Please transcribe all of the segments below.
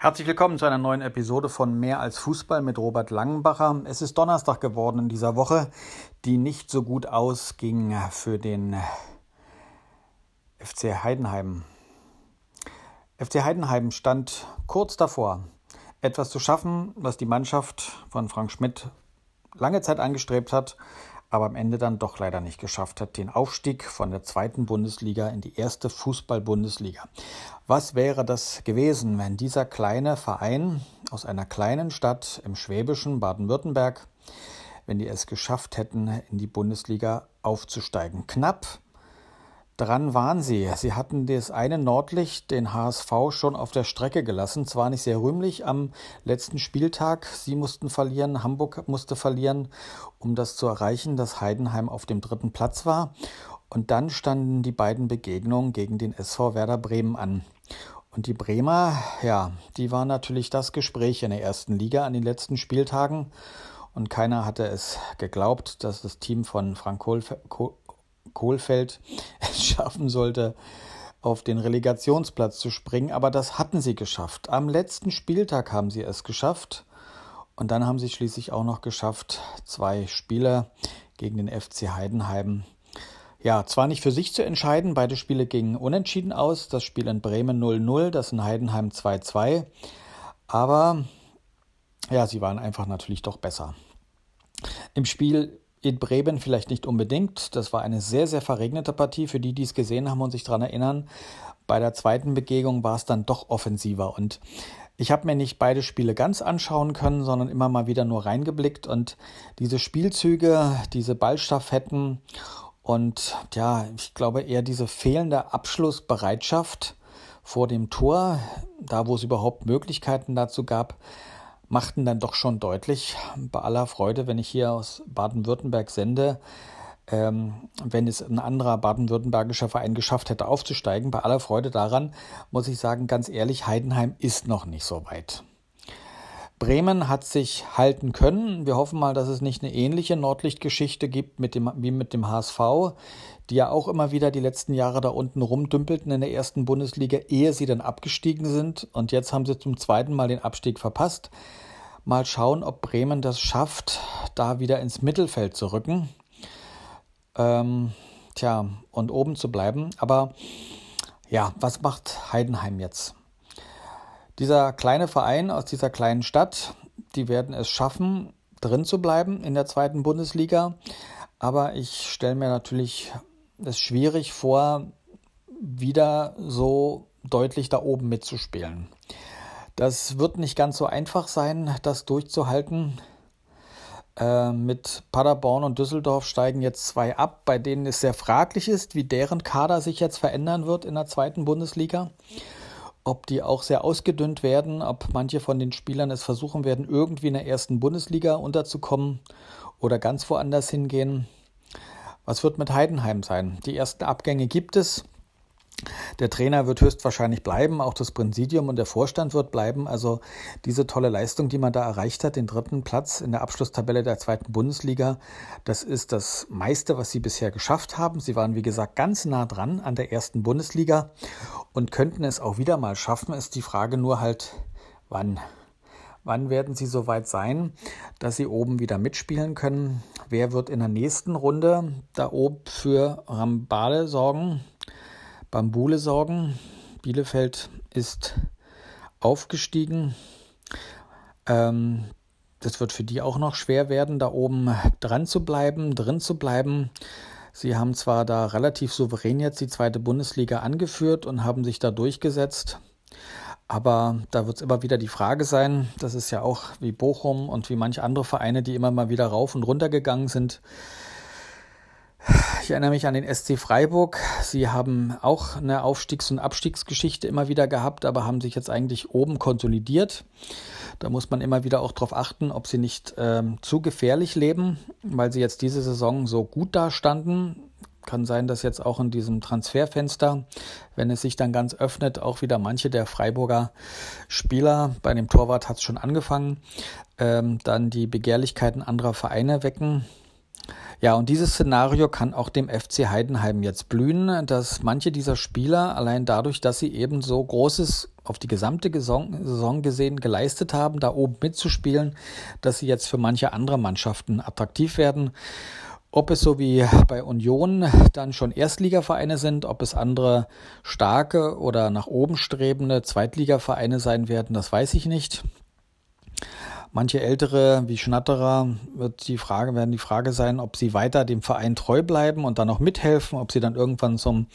Herzlich willkommen zu einer neuen Episode von Mehr als Fußball mit Robert Langenbacher. Es ist Donnerstag geworden in dieser Woche, die nicht so gut ausging für den FC Heidenheim. FC Heidenheim stand kurz davor, etwas zu schaffen, was die Mannschaft von Frank Schmidt lange Zeit angestrebt hat, aber am Ende dann doch leider nicht geschafft hat, den Aufstieg von der zweiten Bundesliga in die erste Fußball-Bundesliga. Was wäre das gewesen, wenn dieser kleine Verein aus einer kleinen Stadt im schwäbischen Baden-Württemberg, wenn die es geschafft hätten, in die Bundesliga aufzusteigen? Knapp Dran waren sie. Sie hatten das eine Nordlicht, den HSV, schon auf der Strecke gelassen. Zwar nicht sehr rühmlich am letzten Spieltag. Sie mussten verlieren, Hamburg musste verlieren, um das zu erreichen, dass Heidenheim auf dem dritten Platz war. Und dann standen die beiden Begegnungen gegen den SV Werder Bremen an. Und die Bremer, ja, die waren natürlich das Gespräch in der ersten Liga an den letzten Spieltagen. Und keiner hatte es geglaubt, dass das Team von Frank Kohlfeld es schaffen sollte, auf den Relegationsplatz zu springen. Aber das hatten sie geschafft. Am letzten Spieltag haben sie es geschafft. Und dann haben sie schließlich auch noch geschafft, zwei Spiele gegen den FC Heidenheim. Ja, zwar nicht für sich zu entscheiden, beide Spiele gingen unentschieden aus. Das Spiel in Bremen 0-0, das in Heidenheim 2-2. Aber ja, sie waren einfach natürlich doch besser. Im Spiel in Bremen vielleicht nicht unbedingt. Das war eine sehr, sehr verregnete Partie. Für die, die es gesehen haben und sich daran erinnern, bei der zweiten Begegnung war es dann doch offensiver. Und ich habe mir nicht beide Spiele ganz anschauen können, sondern immer mal wieder nur reingeblickt. Und diese Spielzüge, diese Ballstaffetten und ja, ich glaube eher diese fehlende Abschlussbereitschaft vor dem Tor, da wo es überhaupt Möglichkeiten dazu gab, machten dann doch schon deutlich, bei aller Freude, wenn ich hier aus Baden-Württemberg sende, ähm, wenn es ein anderer baden-württembergischer Verein geschafft hätte aufzusteigen, bei aller Freude daran, muss ich sagen, ganz ehrlich, Heidenheim ist noch nicht so weit. Bremen hat sich halten können. Wir hoffen mal, dass es nicht eine ähnliche Nordlichtgeschichte gibt mit dem, wie mit dem HSV, die ja auch immer wieder die letzten Jahre da unten rumdümpelten in der ersten Bundesliga, ehe sie dann abgestiegen sind. Und jetzt haben sie zum zweiten Mal den Abstieg verpasst. Mal schauen, ob Bremen das schafft, da wieder ins Mittelfeld zu rücken. Ähm, tja, und oben zu bleiben. Aber ja, was macht Heidenheim jetzt? Dieser kleine Verein aus dieser kleinen Stadt, die werden es schaffen, drin zu bleiben in der zweiten Bundesliga. Aber ich stelle mir natürlich es schwierig vor, wieder so deutlich da oben mitzuspielen. Das wird nicht ganz so einfach sein, das durchzuhalten. Äh, mit Paderborn und Düsseldorf steigen jetzt zwei ab, bei denen es sehr fraglich ist, wie deren Kader sich jetzt verändern wird in der zweiten Bundesliga ob die auch sehr ausgedünnt werden, ob manche von den Spielern es versuchen werden, irgendwie in der ersten Bundesliga unterzukommen oder ganz woanders hingehen. Was wird mit Heidenheim sein? Die ersten Abgänge gibt es. Der Trainer wird höchstwahrscheinlich bleiben, auch das Präsidium und der Vorstand wird bleiben. Also diese tolle Leistung, die man da erreicht hat, den dritten Platz in der Abschlusstabelle der zweiten Bundesliga, das ist das meiste, was sie bisher geschafft haben. Sie waren, wie gesagt, ganz nah dran an der ersten Bundesliga und könnten es auch wieder mal schaffen. Ist die Frage nur halt, wann. Wann werden sie so weit sein, dass sie oben wieder mitspielen können? Wer wird in der nächsten Runde da oben für Rambale sorgen? Bambule sorgen. Bielefeld ist aufgestiegen. Ähm, das wird für die auch noch schwer werden, da oben dran zu bleiben, drin zu bleiben. Sie haben zwar da relativ souverän jetzt die zweite Bundesliga angeführt und haben sich da durchgesetzt, aber da wird es immer wieder die Frage sein, das ist ja auch wie Bochum und wie manche andere Vereine, die immer mal wieder rauf und runter gegangen sind, ich erinnere mich an den SC Freiburg. Sie haben auch eine Aufstiegs- und Abstiegsgeschichte immer wieder gehabt, aber haben sich jetzt eigentlich oben konsolidiert. Da muss man immer wieder auch darauf achten, ob sie nicht ähm, zu gefährlich leben, weil sie jetzt diese Saison so gut dastanden. Kann sein, dass jetzt auch in diesem Transferfenster, wenn es sich dann ganz öffnet, auch wieder manche der Freiburger Spieler, bei dem Torwart hat es schon angefangen, ähm, dann die Begehrlichkeiten anderer Vereine wecken Ja, und dieses Szenario kann auch dem FC Heidenheim jetzt blühen, dass manche dieser Spieler allein dadurch, dass sie eben so Großes auf die gesamte Saison gesehen geleistet haben, da oben mitzuspielen, dass sie jetzt für manche andere Mannschaften attraktiv werden. Ob es so wie bei Union dann schon Erstligavereine sind, ob es andere starke oder nach oben strebende Zweitligavereine sein werden, das weiß ich nicht. Manche Ältere wie Schnatterer wird die Frage, werden die Frage sein, ob sie weiter dem Verein treu bleiben und dann auch mithelfen, ob sie dann irgendwann zum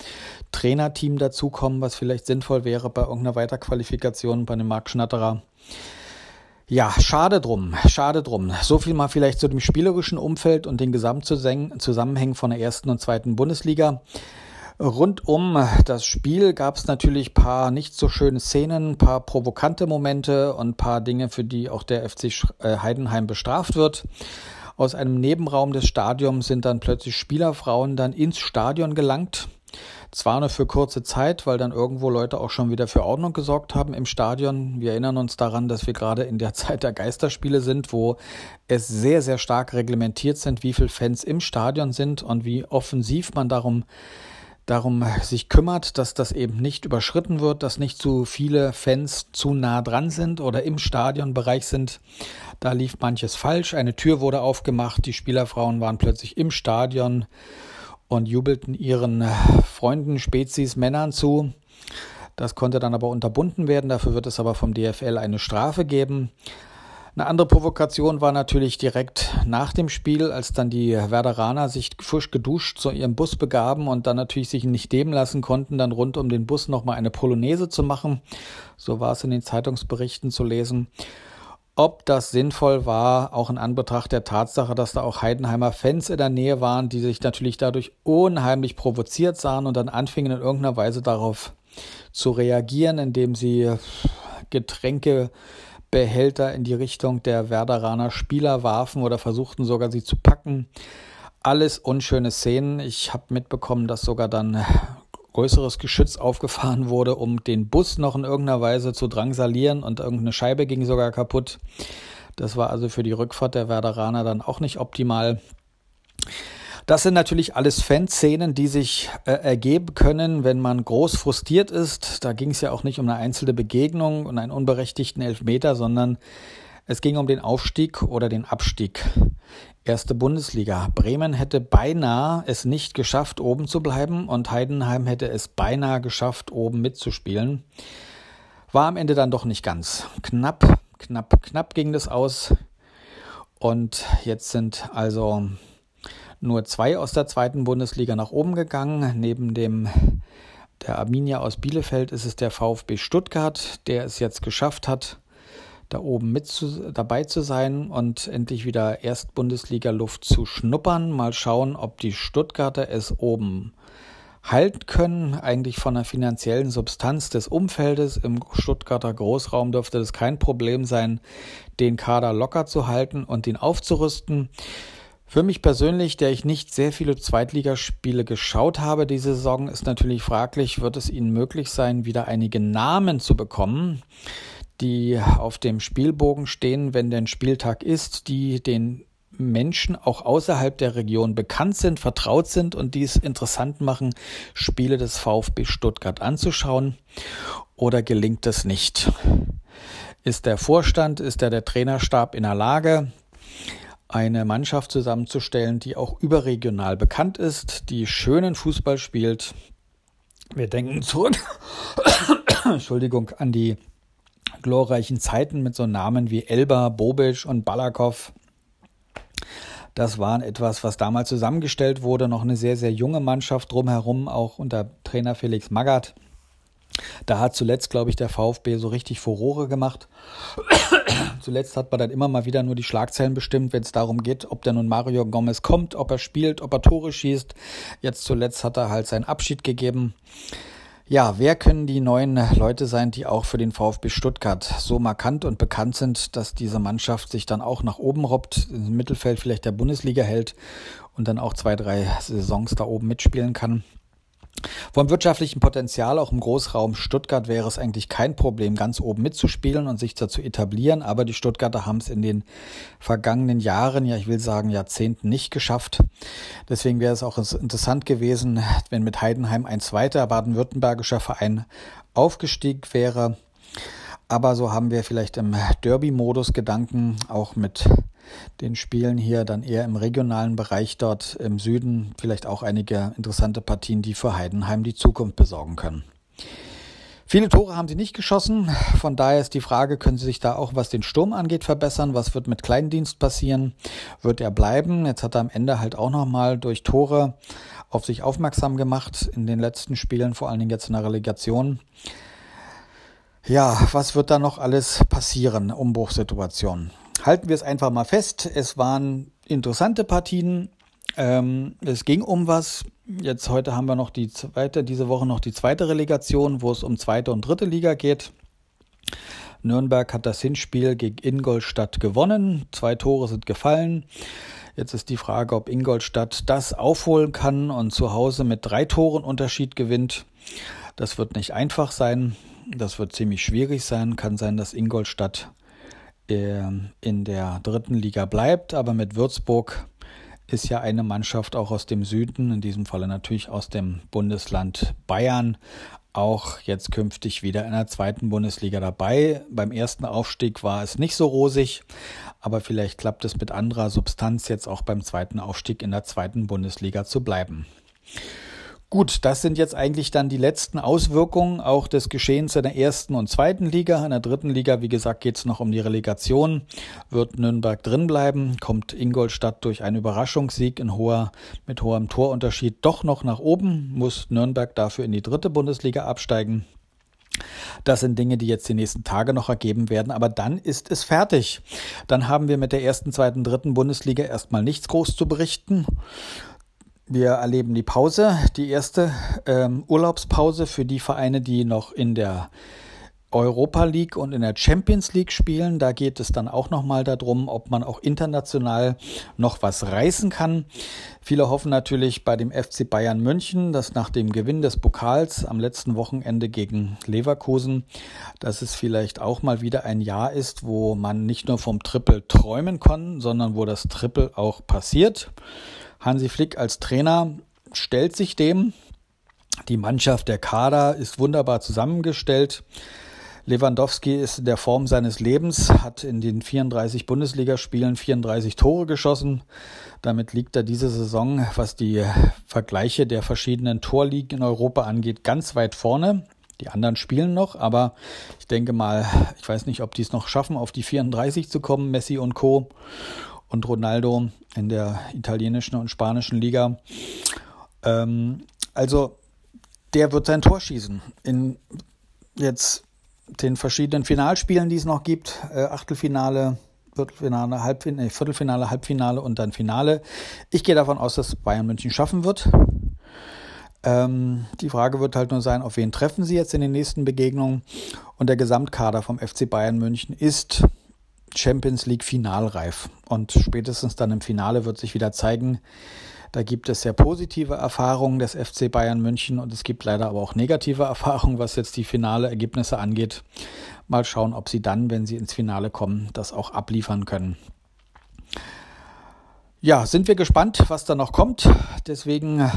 Trainerteam dazukommen, was vielleicht sinnvoll wäre bei irgendeiner Weiterqualifikation bei einem Marc Schnatterer. Ja, schade drum, schade drum. So viel mal vielleicht zu dem spielerischen Umfeld und den Gesamtzusammenhängen von der ersten und zweiten Bundesliga. Rund um das Spiel gab es natürlich paar nicht so schöne Szenen, paar provokante Momente und paar Dinge, für die auch der FC äh, Heidenheim bestraft wird. Aus einem Nebenraum des Stadions sind dann plötzlich Spielerfrauen dann ins Stadion gelangt. Zwar nur für kurze Zeit, weil dann irgendwo Leute auch schon wieder für Ordnung gesorgt haben im Stadion. Wir erinnern uns daran, dass wir gerade in der Zeit der Geisterspiele sind, wo es sehr, sehr stark reglementiert sind, wie viele Fans im Stadion sind und wie offensiv man darum darum sich kümmert, dass das eben nicht überschritten wird, dass nicht zu viele Fans zu nah dran sind oder im Stadionbereich sind. Da lief manches falsch. Eine Tür wurde aufgemacht, die Spielerfrauen waren plötzlich im Stadion und jubelten ihren Freunden, Spezies, Männern zu. Das konnte dann aber unterbunden werden. Dafür wird es aber vom DFL eine Strafe geben. Eine andere Provokation war natürlich direkt nach dem Spiel, als dann die Werderaner sich frisch geduscht zu ihrem Bus begaben und dann natürlich sich nicht nehmen lassen konnten, dann rund um den Bus nochmal eine Polonaise zu machen. So war es in den Zeitungsberichten zu lesen. Ob das sinnvoll war, auch in Anbetracht der Tatsache, dass da auch Heidenheimer Fans in der Nähe waren, die sich natürlich dadurch unheimlich provoziert sahen und dann anfingen in irgendeiner Weise darauf zu reagieren, indem sie Getränke Behälter in die Richtung der Werderaner Spieler warfen oder versuchten sogar sie zu packen. Alles unschöne Szenen. Ich habe mitbekommen, dass sogar dann größeres Geschütz aufgefahren wurde, um den Bus noch in irgendeiner Weise zu drangsalieren und irgendeine Scheibe ging sogar kaputt. Das war also für die Rückfahrt der Werderaner dann auch nicht optimal. Das sind natürlich alles Fanszenen, die sich äh, ergeben können, wenn man groß frustriert ist. Da ging es ja auch nicht um eine einzelne Begegnung und einen unberechtigten Elfmeter, sondern es ging um den Aufstieg oder den Abstieg. Erste Bundesliga. Bremen hätte beinahe es nicht geschafft, oben zu bleiben und Heidenheim hätte es beinahe geschafft, oben mitzuspielen. War am Ende dann doch nicht ganz. Knapp, knapp, knapp ging das aus. Und jetzt sind also nur zwei aus der zweiten Bundesliga nach oben gegangen. Neben dem der Arminia aus Bielefeld ist es der VfB Stuttgart, der es jetzt geschafft hat, da oben mit zu, dabei zu sein und endlich wieder Erstbundesliga-Luft zu schnuppern. Mal schauen, ob die Stuttgarter es oben halten können. Eigentlich von der finanziellen Substanz des Umfeldes im Stuttgarter Großraum dürfte es kein Problem sein, den Kader locker zu halten und ihn aufzurüsten. Für mich persönlich, der ich nicht sehr viele Zweitligaspiele geschaut habe diese Saison, ist natürlich fraglich, wird es Ihnen möglich sein, wieder einige Namen zu bekommen, die auf dem Spielbogen stehen, wenn denn Spieltag ist, die den Menschen auch außerhalb der Region bekannt sind, vertraut sind und die es interessant machen, Spiele des VfB Stuttgart anzuschauen? Oder gelingt es nicht? Ist der Vorstand, ist der, der Trainerstab in der Lage, eine Mannschaft zusammenzustellen, die auch überregional bekannt ist, die schönen Fußball spielt. Wir denken zurück, Entschuldigung, an die glorreichen Zeiten mit so Namen wie Elba, Bobic und Balakow. Das waren etwas, was damals zusammengestellt wurde, noch eine sehr, sehr junge Mannschaft drumherum, auch unter Trainer Felix Magath. Da hat zuletzt, glaube ich, der VfB so richtig Furore gemacht. zuletzt hat man dann immer mal wieder nur die Schlagzeilen bestimmt, wenn es darum geht, ob der nun Mario Gomez kommt, ob er spielt, ob er Tore schießt. Jetzt zuletzt hat er halt seinen Abschied gegeben. Ja, wer können die neuen Leute sein, die auch für den VfB Stuttgart so markant und bekannt sind, dass diese Mannschaft sich dann auch nach oben robbt, im Mittelfeld vielleicht der Bundesliga hält und dann auch zwei, drei Saisons da oben mitspielen kann? Vom wirtschaftlichen Potenzial auch im Großraum Stuttgart wäre es eigentlich kein Problem, ganz oben mitzuspielen und sich dazu etablieren. Aber die Stuttgarter haben es in den vergangenen Jahren, ja ich will sagen Jahrzehnten nicht geschafft. Deswegen wäre es auch interessant gewesen, wenn mit Heidenheim ein zweiter baden-württembergischer Verein aufgestiegen wäre. Aber so haben wir vielleicht im Derby-Modus Gedanken, auch mit den Spielen hier dann eher im regionalen Bereich dort im Süden vielleicht auch einige interessante Partien, die für Heidenheim die Zukunft besorgen können. Viele Tore haben sie nicht geschossen. Von daher ist die Frage, können sie sich da auch, was den Sturm angeht, verbessern? Was wird mit Kleindienst passieren? Wird er bleiben? Jetzt hat er am Ende halt auch nochmal durch Tore auf sich aufmerksam gemacht in den letzten Spielen, vor allen Dingen jetzt in der Relegation. Ja, was wird da noch alles passieren? Umbruchssituation halten wir es einfach mal fest. Es waren interessante Partien. Ähm, es ging um was. Jetzt heute haben wir noch die zweite, diese Woche noch die zweite Relegation, wo es um zweite und dritte Liga geht. Nürnberg hat das Hinspiel gegen Ingolstadt gewonnen. Zwei Tore sind gefallen. Jetzt ist die Frage, ob Ingolstadt das aufholen kann und zu Hause mit drei Toren Unterschied gewinnt. Das wird nicht einfach sein. Das wird ziemlich schwierig sein. Kann sein, dass Ingolstadt in der dritten Liga bleibt, aber mit Würzburg ist ja eine Mannschaft auch aus dem Süden, in diesem Falle natürlich aus dem Bundesland Bayern, auch jetzt künftig wieder in der zweiten Bundesliga dabei. Beim ersten Aufstieg war es nicht so rosig, aber vielleicht klappt es mit anderer Substanz jetzt auch beim zweiten Aufstieg in der zweiten Bundesliga zu bleiben. Gut, das sind jetzt eigentlich dann die letzten Auswirkungen auch des Geschehens in der ersten und zweiten Liga. In der dritten Liga, wie gesagt, geht es noch um die Relegation. Wird Nürnberg drinbleiben? Kommt Ingolstadt durch einen Überraschungssieg in hoher, mit hohem Torunterschied doch noch nach oben? Muss Nürnberg dafür in die dritte Bundesliga absteigen? Das sind Dinge, die jetzt die nächsten Tage noch ergeben werden, aber dann ist es fertig. Dann haben wir mit der ersten, zweiten, dritten Bundesliga erstmal nichts groß zu berichten. Wir erleben die Pause, die erste ähm, Urlaubspause für die Vereine, die noch in der Europa League und in der Champions League spielen. Da geht es dann auch nochmal darum, ob man auch international noch was reißen kann. Viele hoffen natürlich bei dem FC Bayern München, dass nach dem Gewinn des Pokals am letzten Wochenende gegen Leverkusen, dass es vielleicht auch mal wieder ein Jahr ist, wo man nicht nur vom Triple träumen kann, sondern wo das Triple auch passiert. Hansi Flick als Trainer stellt sich dem. Die Mannschaft, der Kader ist wunderbar zusammengestellt. Lewandowski ist in der Form seines Lebens, hat in den 34 Bundesligaspielen 34 Tore geschossen. Damit liegt er diese Saison, was die Vergleiche der verschiedenen Torligen in Europa angeht, ganz weit vorne. Die anderen spielen noch, aber ich denke mal, ich weiß nicht, ob die es noch schaffen, auf die 34 zu kommen, Messi und Co und Ronaldo in der italienischen und spanischen Liga. Ähm, also der wird sein Tor schießen. In jetzt den verschiedenen Finalspielen, die es noch gibt, äh, Achtelfinale, Viertelfinale, Halbfinale, Viertelfinale, Halbfinale und dann Finale. Ich gehe davon aus, dass Bayern München schaffen wird. Ähm, die Frage wird halt nur sein, auf wen treffen sie jetzt in den nächsten Begegnungen. Und der Gesamtkader vom FC Bayern München ist Champions League finalreif. Und spätestens dann im Finale wird sich wieder zeigen, da gibt es sehr positive Erfahrungen des FC Bayern München und es gibt leider aber auch negative Erfahrungen, was jetzt die finale Ergebnisse angeht. Mal schauen, ob sie dann, wenn sie ins Finale kommen, das auch abliefern können. Ja, sind wir gespannt, was da noch kommt. Deswegen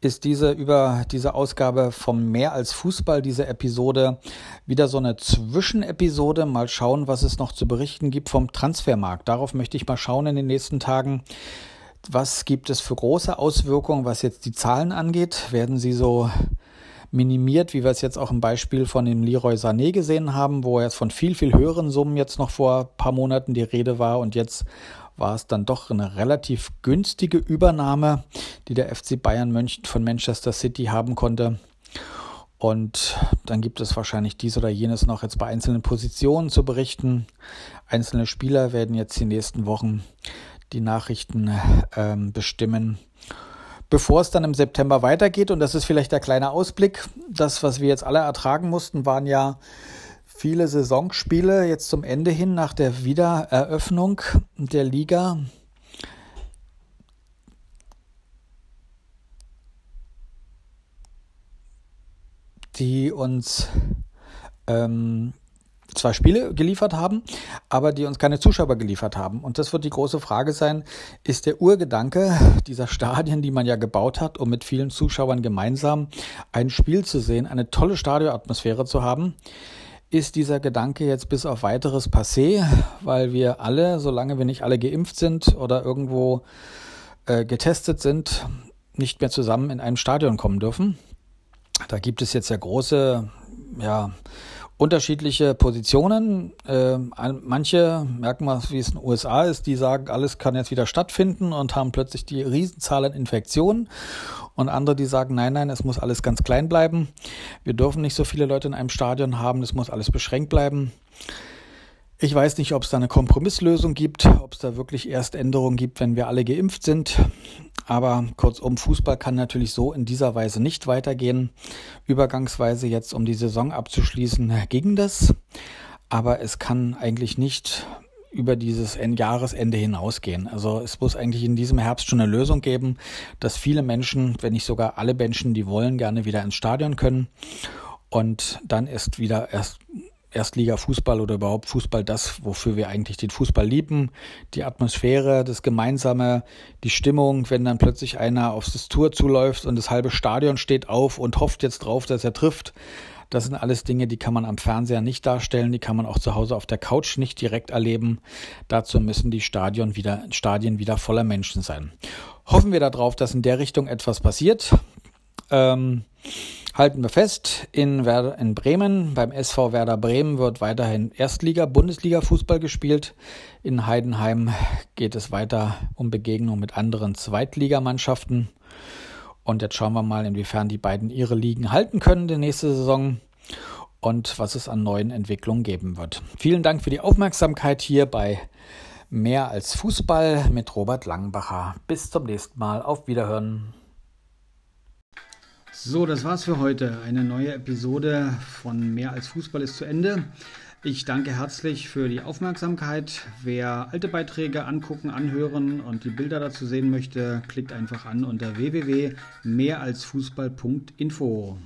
ist diese über diese Ausgabe vom Mehr als Fußball, diese Episode, wieder so eine Zwischenepisode. Mal schauen, was es noch zu berichten gibt vom Transfermarkt. Darauf möchte ich mal schauen in den nächsten Tagen. Was gibt es für große Auswirkungen, was jetzt die Zahlen angeht? Werden sie so minimiert, wie wir es jetzt auch im Beispiel von dem Leroy Sané gesehen haben, wo jetzt von viel, viel höheren Summen jetzt noch vor ein paar Monaten die Rede war und jetzt war es dann doch eine relativ günstige Übernahme, die der FC Bayern München von Manchester City haben konnte. Und dann gibt es wahrscheinlich dies oder jenes noch jetzt bei einzelnen Positionen zu berichten. Einzelne Spieler werden jetzt die nächsten Wochen die Nachrichten ähm, bestimmen. Bevor es dann im September weitergeht, und das ist vielleicht der kleine Ausblick, das, was wir jetzt alle ertragen mussten, waren ja viele Saisonspiele jetzt zum Ende hin nach der Wiedereröffnung der Liga. die uns ähm, zwar Spiele geliefert haben, aber die uns keine Zuschauer geliefert haben. Und das wird die große Frage sein, ist der Urgedanke dieser Stadien, die man ja gebaut hat, um mit vielen Zuschauern gemeinsam ein Spiel zu sehen, eine tolle Stadionatmosphäre zu haben, ist dieser Gedanke jetzt bis auf weiteres passé, weil wir alle, solange wir nicht alle geimpft sind oder irgendwo äh, getestet sind, nicht mehr zusammen in einem Stadion kommen dürfen. Da gibt es jetzt ja große, ja, unterschiedliche Positionen. Äh, manche merken mal, wie es in den USA ist, die sagen, alles kann jetzt wieder stattfinden und haben plötzlich die Riesenzahl an Infektionen. Und andere, die sagen, nein, nein, es muss alles ganz klein bleiben. Wir dürfen nicht so viele Leute in einem Stadion haben, es muss alles beschränkt bleiben. Ich weiß nicht, ob es da eine Kompromisslösung gibt, ob es da wirklich erst Änderungen gibt, wenn wir alle geimpft sind. Aber kurzum, Fußball kann natürlich so in dieser Weise nicht weitergehen. Übergangsweise jetzt, um die Saison abzuschließen, ging das. Aber es kann eigentlich nicht über dieses Jahresende hinausgehen. Also es muss eigentlich in diesem Herbst schon eine Lösung geben, dass viele Menschen, wenn nicht sogar alle Menschen, die wollen, gerne wieder ins Stadion können. Und dann ist wieder erst Erstliga-Fußball oder überhaupt Fußball das, wofür wir eigentlich den Fußball lieben. Die Atmosphäre, das Gemeinsame, die Stimmung, wenn dann plötzlich einer aufs das Tour zuläuft und das halbe Stadion steht auf und hofft jetzt drauf, dass er trifft. Das sind alles Dinge, die kann man am Fernseher nicht darstellen, die kann man auch zu Hause auf der Couch nicht direkt erleben. Dazu müssen die Stadion wieder, Stadien wieder voller Menschen sein. Hoffen wir darauf, dass in der Richtung etwas passiert. Ähm, Halten wir fest, in, Werder, in Bremen, beim SV Werder Bremen wird weiterhin Erstliga, Bundesliga Fußball gespielt. In Heidenheim geht es weiter um Begegnung mit anderen Zweitligamannschaften. Und jetzt schauen wir mal, inwiefern die beiden ihre Ligen halten können die nächste Saison und was es an neuen Entwicklungen geben wird. Vielen Dank für die Aufmerksamkeit hier bei Mehr als Fußball mit Robert Langbacher. Bis zum nächsten Mal. Auf Wiederhören. So, das war's für heute. Eine neue Episode von Mehr als Fußball ist zu Ende. Ich danke herzlich für die Aufmerksamkeit. Wer alte Beiträge angucken, anhören und die Bilder dazu sehen möchte, klickt einfach an unter www.mehralsfußball.info.